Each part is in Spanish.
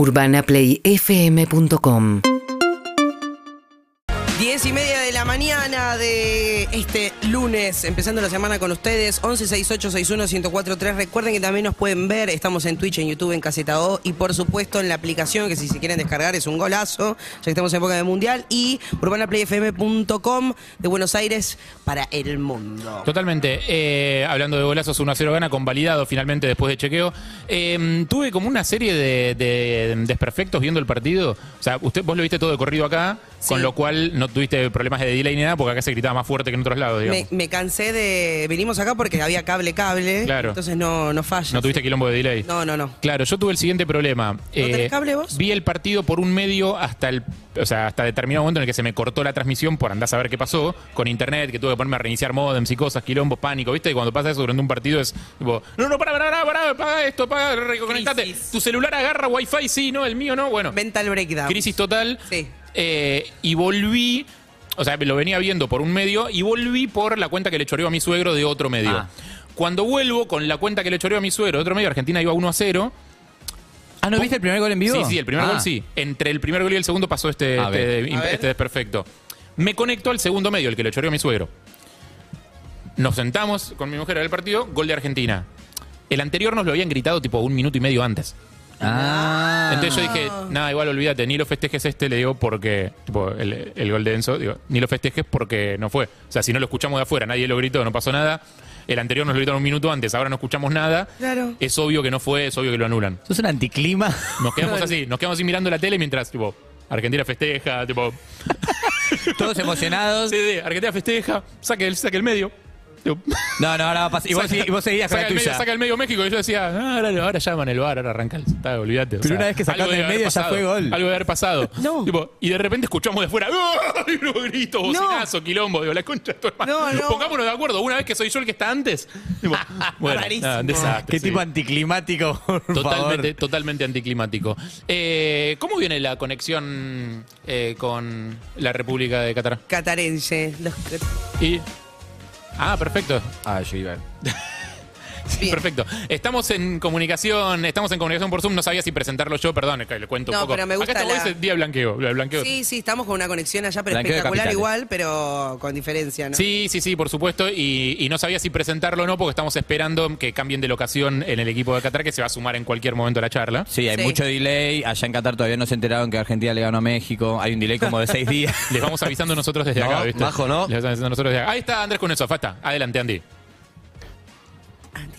UrbanaPlayFM.com 10 y media de la mañana de este lunes, empezando la semana con ustedes, 1168611043. Recuerden que también nos pueden ver, estamos en Twitch, en YouTube, en Caseta O y por supuesto en la aplicación que si se quieren descargar es un golazo, ya que estamos en época de mundial, y urbanaplayfm.com de Buenos Aires para el mundo. Totalmente. Eh, hablando de golazos 1 a 0 gana, convalidado finalmente después de chequeo. Eh, tuve como una serie de, de desperfectos viendo el partido. O sea, usted, vos lo viste todo de corrido acá, Sí. con lo cual no tuviste problemas de delay ni nada, porque acá se gritaba más fuerte que en otros lados, digamos. Me, me cansé de. Vinimos acá porque había cable, cable. Claro. Entonces no, no falla. No tuviste quilombo de delay. No, no, no. Claro, yo tuve el siguiente problema. Eh, tenés cable vos? Vi el partido por un medio hasta el, o sea, hasta determinado momento en el que se me cortó la transmisión por andar a saber qué pasó con internet, que tuve que ponerme a reiniciar modems y cosas, quilombos, pánico, ¿viste? Y cuando pasa eso durante un partido es tipo, no, no, para, para, para, para esto, para, reconectate. Tu celular agarra wifi, sí, no, el mío no, bueno. Mental breakdown. Crisis total. Sí. Eh, y volví, o sea, lo venía viendo por un medio y volví por la cuenta que le choreó a mi suegro de otro medio. Ah. Cuando vuelvo con la cuenta que le choreó a mi suegro de otro medio, Argentina iba 1 a 0. Ah, ¿no viste el primer gol en vivo? Sí, sí, el primer Ah. gol sí. Entre el primer gol y el segundo pasó este, este, este desperfecto. Me conecto al segundo medio, el que le choreó a mi suegro. Nos sentamos con mi mujer en el partido, gol de Argentina. El anterior nos lo habían gritado tipo un minuto y medio antes. Ah. Entonces yo dije, nada, igual olvídate, ni lo festejes este, le digo, porque, tipo, el, el gol de Enzo, digo, ni lo festejes porque no fue. O sea, si no lo escuchamos de afuera, nadie lo gritó, no pasó nada. El anterior nos lo gritaron un minuto antes, ahora no escuchamos nada. Claro. Es obvio que no fue, es obvio que lo anulan. Sos un anticlima. Nos quedamos así, nos quedamos así mirando la tele mientras, tipo, Argentina festeja, tipo, Todos emocionados. sí, sí, Argentina festeja, saque el, saque el medio. No, no, ahora va a pasar. Y vos, saca- y vos seguías con saca la el medio, tuya. saca el medio México y yo decía, ah, ahora, ahora llaman el bar, ahora arranca el. Está, olvídate. o Pero sea, una vez que debe el medio haber ya pasado, fue gol. Algo debe haber pasado. No. Tipo, y de repente escuchamos de fuera, ¡ay! No grito, bocinazo, quilombo, digo, la concha de tu hermano. No, no. Pongámonos de acuerdo, una vez que soy yo el que está antes. Tipo, bueno, Rarísimo. nada, desastre, Qué sí. tipo anticlimático, por Totalmente, favor. totalmente anticlimático. Eh, ¿Cómo viene la conexión eh, con la República de Qatar? Catarense. Los- Y. Ah, perfecto. Ah, yo iba. Bien. Perfecto. Estamos en comunicación, estamos en comunicación por Zoom. No sabía si presentarlo yo, perdón, le cuento No, un poco. pero me gusta Acá está la- día de blanqueo, blanqueo. Sí, sí, estamos con una conexión allá, pero Blanqueo espectacular igual, pero con diferencia, ¿no? Sí, sí, sí, por supuesto. Y, y no sabía si presentarlo o no, porque estamos esperando que cambien de locación en el equipo de Qatar, que se va a sumar en cualquier momento a la charla. Sí, hay Sí. mucho delay. Allá en Qatar todavía no se enteraron que Argentina le ganó a México. Hay un delay como de seis días. Les vamos avisando nosotros desde No, acá, ¿viste? bajo, ¿no? Les vamos avisando nosotros desde acá. Ahí está Andrés con el sofá, está. Adelante, Andy.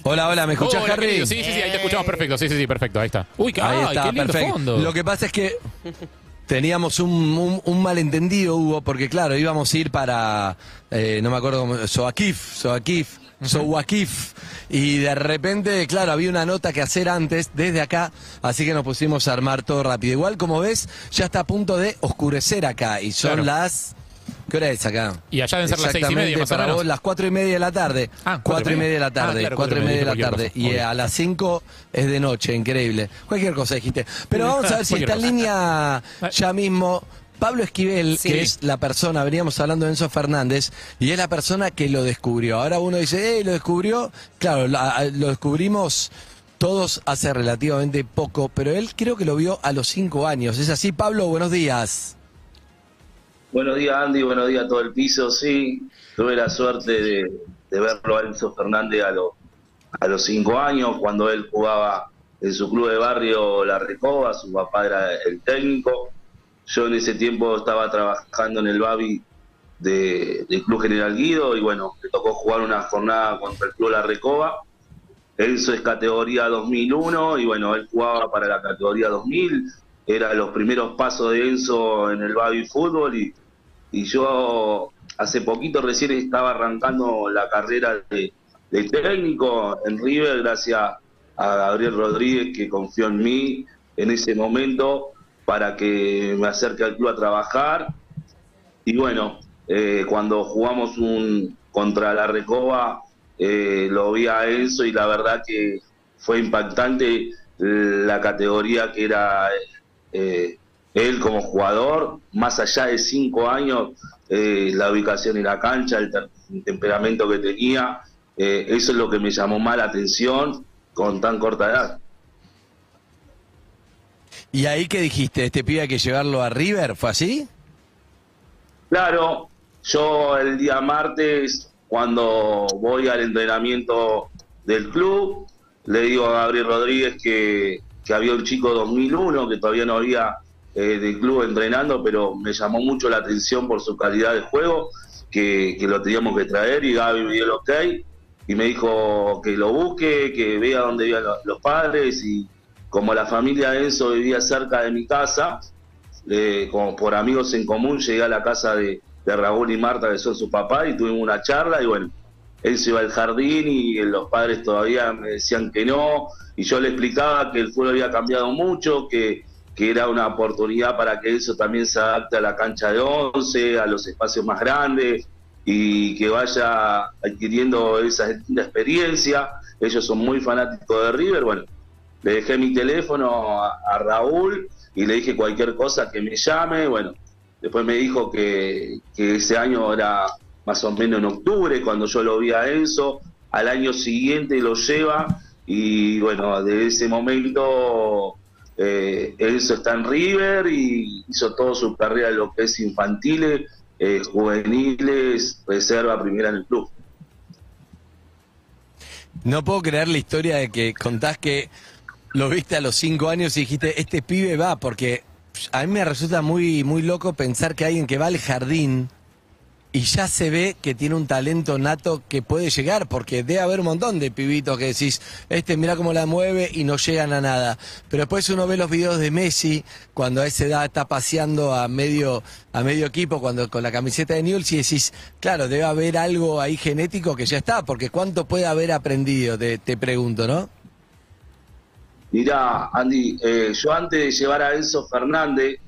Hola, hola, ¿me escuchás, Hola, Harry? querido. Sí, sí, sí, ahí te escuchamos perfecto. Sí, sí, sí, perfecto. Ahí está. Uy, qué, Ahí ay, está, qué lindo perfecto. fondo. Lo que pasa es que teníamos un, un- un malentendido, Hugo, porque claro, íbamos a ir para, eh, no me acuerdo cómo, Soakif, Soakif, Sowakif, y de repente, claro, había una nota que hacer antes, desde acá, así que nos pusimos a armar todo rápido. Igual, como ves, ya está a punto de oscurecer acá, y son Claro. las... ¿Qué hora es acá? Y allá deben ser las seis y media, o para menos. vos las cuatro y media de la tarde. Ah, cuatro y media de la tarde, Ah, claro, cuatro y media de la tarde. cosa, Y obvio. a las cinco es de noche, increíble. Cualquier cosa dijiste. Pero vamos a ver si está en línea ya mismo. Pablo Esquivel, Sí. que es la persona, veníamos hablando de Enzo Fernández, y es la persona que lo descubrió. Ahora uno dice, eh, lo descubrió. Claro, la- lo descubrimos todos hace relativamente poco, pero él creo que lo vio a los cinco años. ¿Es así, Pablo? Buenos días. Buenos días, Andy. Buenos días a todo el piso. Sí, tuve la suerte de, verlo a Enzo Fernández a, los a los cinco años, cuando él jugaba en su club de barrio La Recoba. Su papá era el técnico. Yo en ese tiempo estaba trabajando en el Babi de- del Club General Guido y bueno, le tocó jugar una jornada contra el Club La Recoba. Enzo es categoría 2001 y bueno, él jugaba para la categoría 2000. Era los primeros pasos de Enzo en el Babi Fútbol y, y yo hace poquito recién estaba arrancando la carrera de, de técnico en River gracias a Gabriel Rodríguez que confió en mí en ese momento para que me acerque al club a trabajar. Y bueno, eh, cuando jugamos un contra la Recoba, eh, lo vi a Enzo y la verdad que fue impactante la categoría que era eh, él como jugador, más allá de cinco años, eh, la ubicación en la cancha, el, temperamento que tenía, eh, eso es lo que me llamó más la atención con tan corta edad. ¿Y ahí qué dijiste? ¿Este pibe hay que llevarlo a River? ¿Fue así? Claro, yo el día martes, cuando voy al entrenamiento del club, le digo a Gabriel Rodríguez que, que había un chico 2001 que todavía no había eh, del club entrenando, pero me llamó mucho la atención por su calidad de juego, que, lo teníamos que traer y Gaby me dio el ok y me dijo que lo busque, que vea dónde vivían los, padres y como la familia de Enzo vivía cerca de mi casa, eh, como por amigos en común, llegué a la casa de, de Raúl y Marta, que son su papá, y tuvimos una charla y bueno, se iba al jardín y los padres todavía me decían que no, y yo le explicaba que el fútbol había cambiado mucho, que, que era una oportunidad para que eso también se adapte a la cancha de 11, a los espacios más grandes, y que vaya adquiriendo esa experiencia. Ellos son muy fanáticos de River, bueno, le dejé mi teléfono a, a Raúl y le dije cualquier cosa que me llame, bueno, después me dijo que, que ese año era más o menos en octubre, cuando yo lo vi a Enzo, al año siguiente lo lleva y bueno, de ese momento eh, Enzo está en River y hizo toda su carrera en lo que es infantiles, eh, juveniles, reserva, primera en el club. No puedo creer la historia de que contás que lo viste a los cinco años y dijiste, este pibe va, porque a mí me resulta muy, muy loco pensar que alguien que va al jardín y ya se ve que tiene un talento nato que puede llegar, porque debe haber un montón de pibitos que decís, este mira cómo la mueve y no llegan a nada. Pero después uno ve los videos de Messi, cuando a esa edad está paseando a medio, a medio equipo, cuando con la camiseta de Newell's, y decís, claro, debe haber algo ahí genético que ya está, porque cuánto puede haber aprendido, te, te pregunto, ¿no? Mirá, Andy, eh, yo antes de llevar a Enzo Fernández,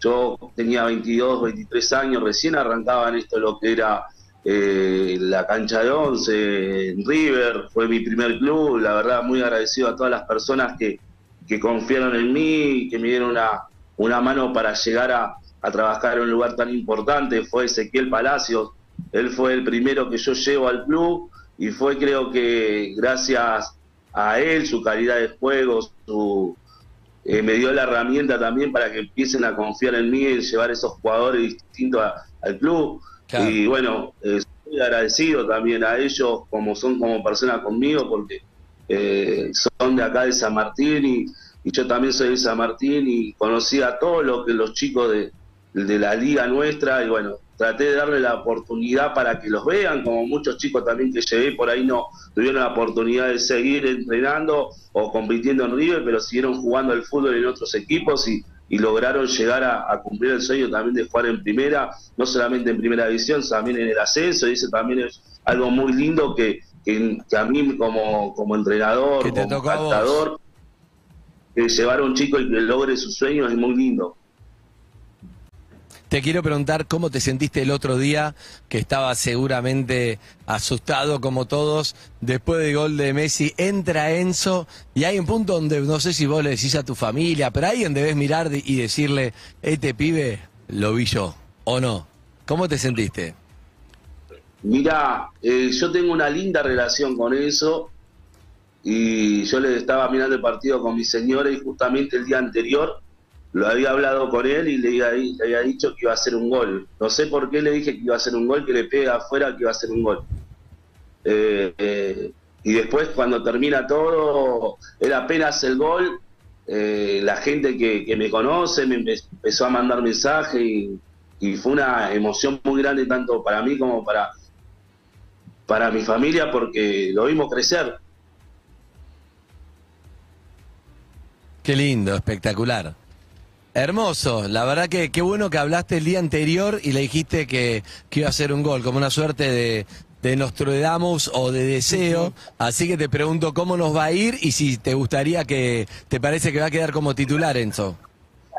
yo tenía 22, 23 años, recién arrancaba en esto lo que era eh, la cancha de once, en River, fue mi primer club, la verdad muy agradecido a todas las personas que, que confiaron en mí, que me dieron una, una mano para llegar a, a trabajar en un lugar tan importante, fue Ezequiel Palacios, él fue el primero que yo llevo al club y fue creo que gracias a él, su calidad de juego, su, eh, me dio la herramienta también para que empiecen a confiar en mí y llevar esos jugadores distintos a- al club. Claro. Y bueno, eh, estoy agradecido también a ellos como son como personas conmigo porque eh, son de acá de San Martín y, y yo también soy de San Martín y conocí a todos los que los chicos de, de la liga nuestra y bueno, traté de darle la oportunidad para que los vean, como muchos chicos también que llevé por ahí no tuvieron la oportunidad de seguir entrenando o compitiendo en River, pero siguieron jugando al fútbol en otros equipos y, y lograron llegar a, a cumplir el sueño también de jugar en primera, no solamente en primera división, también en el ascenso, y eso también es algo muy lindo que, que, que a mí como, como entrenador, como captador, que llevar a un chico y que logre sus sueños es muy lindo. Te quiero preguntar cómo te sentiste el otro día, que estabas seguramente asustado como todos, después del gol de Messi, entra Enzo y hay un punto donde no sé si vos le decís a tu familia, pero alguien debes mirar y decirle, este pibe lo vi yo, o no. ¿Cómo te sentiste? Mira, eh, yo tengo una linda relación con eso y yo le estaba mirando el partido con mi señora y justamente el día anterior lo había hablado con él y le había, dicho que iba a hacer un gol. No sé por qué le dije que iba a hacer un gol, que le pega afuera que iba a hacer un gol. Eh, eh, y después cuando termina todo, era apenas el gol, eh, la gente que, me conoce me empe- empezó a mandar mensajes y, y fue una emoción muy grande tanto para mí como para, para mi familia porque lo vimos crecer. Qué lindo, espectacular. Hermoso, la verdad que qué bueno que hablaste el día anterior y le dijiste que, que iba a ser un gol, como una suerte de, de Nostradamus o de deseo. Así que te pregunto cómo nos va a ir y si te gustaría que, ¿te parece que va a quedar como titular, Enzo?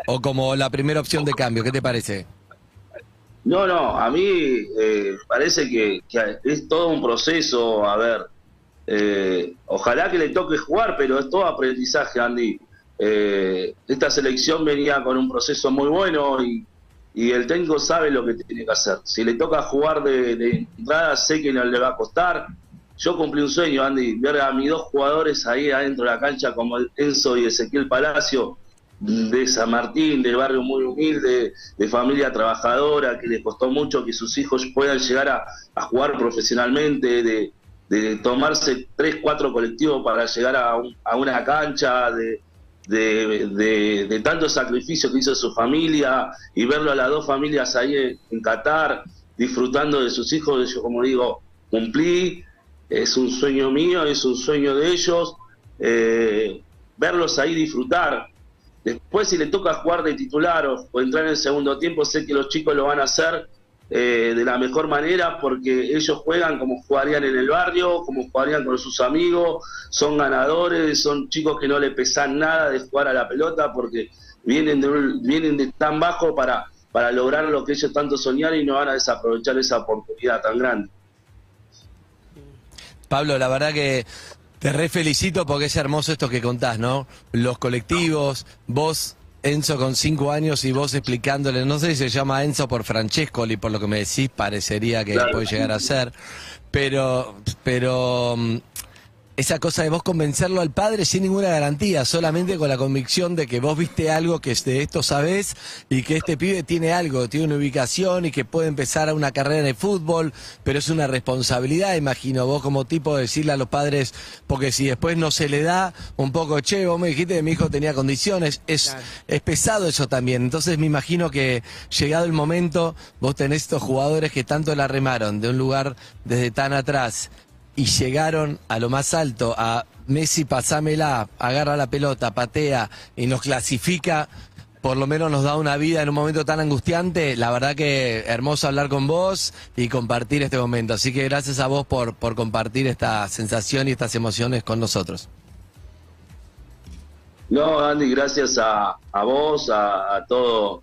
O como la primera opción de cambio, ¿qué te parece? No, no, a mí eh, parece que, que es todo un proceso, a ver, eh, ojalá que le toque jugar, pero es todo aprendizaje, Andy. Eh, esta selección venía con un proceso muy bueno y, y el técnico sabe lo que tiene que hacer. Si le toca jugar de, entrada, sé que no le va a costar. Yo cumplí un sueño, Andy, ver a mis dos jugadores ahí adentro de la cancha como Enzo y Ezequiel Palacio, de San Martín, de barrio muy humilde, de familia trabajadora, que les costó mucho que sus hijos puedan llegar a, a jugar profesionalmente, de, de tomarse tres, cuatro colectivos para llegar a, un- a una cancha, de, de, de- tanto sacrificio que hizo su familia y verlo a las dos familias ahí en, Qatar, disfrutando de sus hijos, yo como digo, cumplí, es un sueño mío, es un sueño de ellos, eh, verlos ahí disfrutar. Después si le toca jugar de titular o entrar en el segundo tiempo, sé que los chicos lo van a hacer eh, de la mejor manera porque ellos juegan como jugarían en el barrio, como jugarían con sus amigos, son ganadores, son chicos que no le pesan nada de jugar a la pelota porque vienen de, vienen de tan bajo para, para lograr lo que ellos tanto soñaron y no van a desaprovechar esa oportunidad tan grande. Pablo, la verdad que te re felicito porque es hermoso esto que contás, ¿no? Los colectivos, vos, Enzo con cinco años y vos explicándole, no sé si se llama Enzo por Francescoli, por lo que me decís, parecería que Claro. puede llegar a ser, pero, pero mm, esa cosa de vos convencerlo al padre sin ninguna garantía, solamente con la convicción de que vos viste algo que de esto sabés y que este pibe tiene algo, tiene una ubicación y que puede empezar a una carrera en el fútbol, pero es una responsabilidad, imagino, vos como tipo de decirle a los padres, porque si después no se le da un poco, che, vos me dijiste que mi hijo tenía condiciones, es, Claro. es pesado eso también, entonces me imagino que llegado el momento, vos tenés estos jugadores que tanto la remaron de un lugar desde tan atrás y llegaron a lo más alto, a Messi pasámela, agarra la pelota, patea y nos clasifica, por lo menos nos da una vida en un momento tan angustiante. La verdad que hermoso hablar con vos y compartir este momento. Así que gracias a vos por, por compartir esta sensación y estas emociones con nosotros. No, Andy, gracias a, a vos, a, a todo,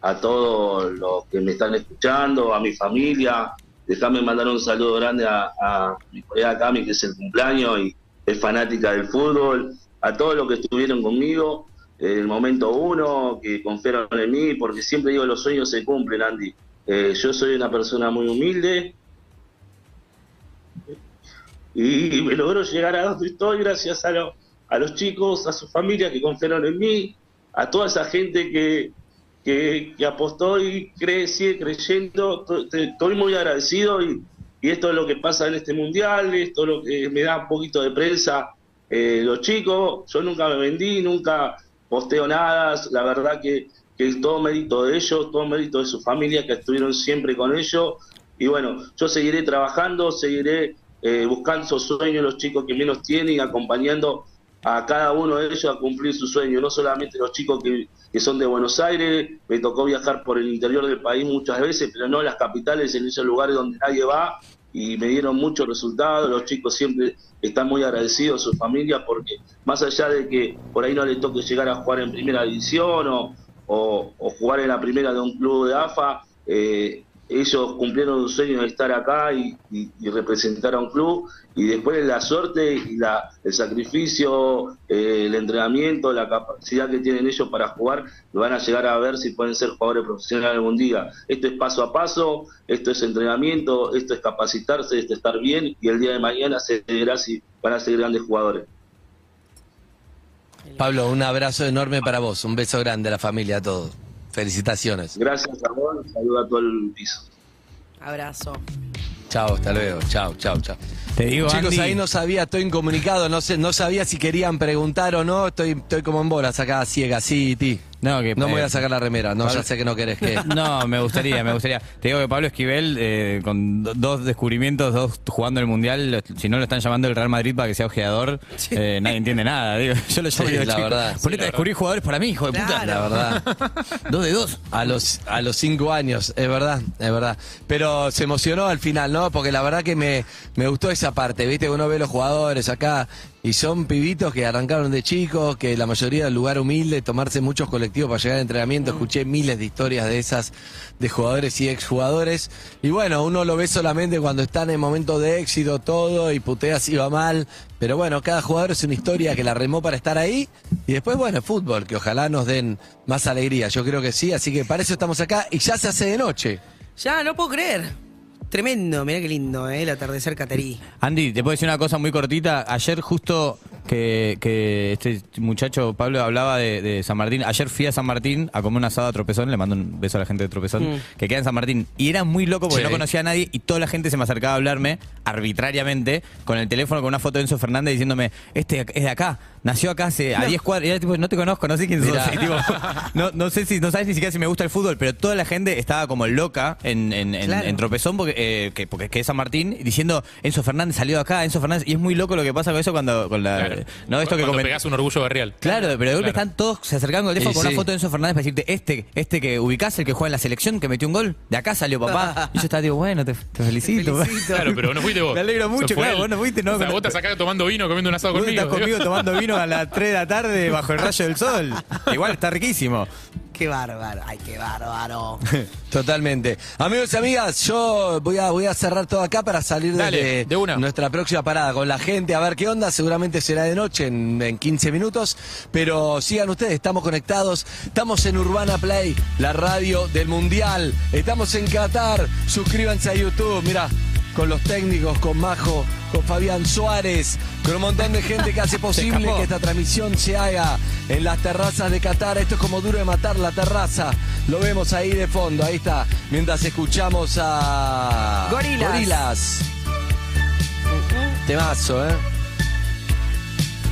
a todos los que me están escuchando, a mi familia. Déjame mandar un saludo grande a, mi colega Cami, que es el cumpleaños y es fanática del fútbol, a todos los que estuvieron conmigo en el momento uno, que confiaron en mí, porque siempre digo, los sueños se cumplen, Andy. Eh, yo soy una persona muy humilde, y me logró llegar a donde estoy gracias a, lo- a los chicos, a su familia que confiaron en mí, a toda esa gente que, que, que apostó y cree, sigue creyendo. Estoy muy agradecido y, esto es lo que pasa en este mundial, esto es lo que me da un poquito de prensa. eh, los chicos, yo nunca me vendí, nunca posteo nada, la verdad que, es todo mérito de ellos, todo mérito de su familia que estuvieron siempre con ellos. Y bueno, yo seguiré trabajando, seguiré eh, buscando esos sueños los chicos que menos tienen acompañando a cada uno de ellos a cumplir su sueño, no solamente los chicos que, que son de Buenos Aires, me tocó viajar por el interior del país muchas veces, pero no las capitales, en esos lugares donde nadie va, y me dieron muchos resultados, los chicos siempre están muy agradecidos a su familia porque más allá de que por ahí no le toque llegar a jugar en primera división o, o- o jugar en la primera de un club de AFA, eh, ellos cumplieron un sueño de estar acá y, representar a un club y después la suerte la, el sacrificio, eh, el entrenamiento, la capacidad que tienen ellos para jugar, lo van a llegar a ver si pueden ser jugadores profesionales algún día. Esto es paso a paso, esto es entrenamiento, esto es capacitarse, esto es estar bien y el día de mañana se verá si van a ser grandes jugadores. Pablo, un abrazo enorme para vos, un beso grande a la familia, a todos. Felicitaciones. Gracias a vos, un saludo a todo el piso. Abrazo. Chao, hasta luego. Chao, chao, chao. Te digo, Chicos, Andy, ahí no sabía, estoy incomunicado, no sé, no sabía si querían preguntar o no, estoy, estoy como en bolas acá, ciega, sí, ti. No, que, No me voy eh, a sacar la remera, no, Pablo- ya sé que no querés que. No, me gustaría, me gustaría. Te digo que Pablo Esquivel, eh, con do- dos descubrimientos, dos jugando el Mundial, lo- si no lo están llamando el Real Madrid para que sea ojeador, eh, nadie entiende nada. Digo, yo lo llamo Sí, digo, la "Chico, verdad. Ponete a descubrir jugadores para mí, hijo de puta. Claro. La verdad. Dos de dos. A los, a los cinco años, es verdad, es verdad. Pero se emocionó al final, ¿no? Porque la verdad que me, me gustó esa parte, ¿viste? Uno ve los jugadores acá y son pibitos que arrancaron de chicos, que la mayoría del lugar humilde, tomarse muchos colectivos para llegar al entrenamiento. Escuché miles de historias de esas, de jugadores y exjugadores. Y bueno, uno lo ve solamente cuando están en momento de éxito todo y putea si va mal. Pero bueno, cada jugador es una historia que la remó para estar ahí. Y después, bueno, fútbol, que ojalá nos den más alegría. Yo creo que sí, así que para eso estamos acá y ya se hace de noche. Ya, no puedo creer. Tremendo, mirá qué lindo, ¿eh? El atardecer catarí. Andy, te puedo decir una cosa muy cortita. Ayer justo que, que este muchacho Pablo hablaba de, de San Martín. Ayer fui a San Martín a comer un asado a Tropezón, le mando un beso a la gente de Tropezón, Mm. que queda en San Martín. Y era muy loco porque Sí. no conocía a nadie y toda la gente se me acercaba a hablarme arbitrariamente con el teléfono con una foto de Enzo Fernández diciéndome, este es de acá, nació acá hace a 10 cuadras. Y era tipo, no te conozco, no sé quién sos. Mirá. Y tipo, no, no sé si, no sabes ni siquiera si me gusta el fútbol, pero toda la gente estaba como loca en, en, en- Claro. en Tropezón porque, eh, que, porque que es San Martín diciendo Enzo Fernández salió de acá, Enzo Fernández. Y es muy loco lo que pasa con eso cuando con la. Claro. No, esto que Cuando comen- pegás un orgullo barrial. Claro, pero de golpe Claro. están todos, se acercan con el teléfono Y con una sí. foto de Enzo Fernández para decirte, este, este que ubicás, el que juega en la selección, que metió un gol, de acá salió papá. Y yo estaba tipo, bueno, te, te felicito. Te felicito. Claro, pero no fuiste vos. Me alegro mucho, claro, vos no fuiste, no. O sea, vos estás acá tomando vino, comiendo un asado Vos conmigo. estás conmigo tomando vino a las 3 de la tarde bajo el rayo del sol. Igual está riquísimo. Qué bárbaro. Ay, qué bárbaro. Totalmente. Amigos y amigas, yo voy a, voy a cerrar todo acá para salir Dale, de una. nuestra próxima parada con la gente a ver qué onda. Seguramente será de noche en, en 15 minutos. Pero sigan ustedes, estamos conectados. Estamos en Urbana Play, la radio del Mundial. Estamos en Qatar. Suscríbanse a YouTube. Mira, con los técnicos, con Majo, con Fabián Suárez, con un montón de gente que hace posible que esta transmisión se haga en las terrazas de Qatar. Esto es como duro de matar la terraza. Lo vemos ahí de fondo, ahí está. Mientras escuchamos a Gorilas. Gorilas. Temazo, ¿eh?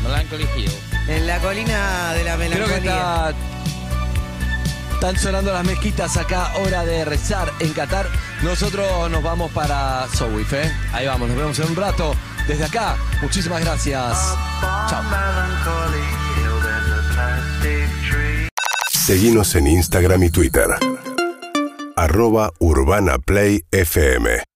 Melancholy Hill. En la colina de la Creo que melancolía. está. Están sonando las mezquitas acá, hora de rezar en Qatar. Nosotros nos vamos para Sowif, ¿eh? Ahí vamos, nos vemos en un rato. Desde acá, muchísimas gracias. Chao. Seguimos en Instagram y Twitter. Arroba Urbana Play FM.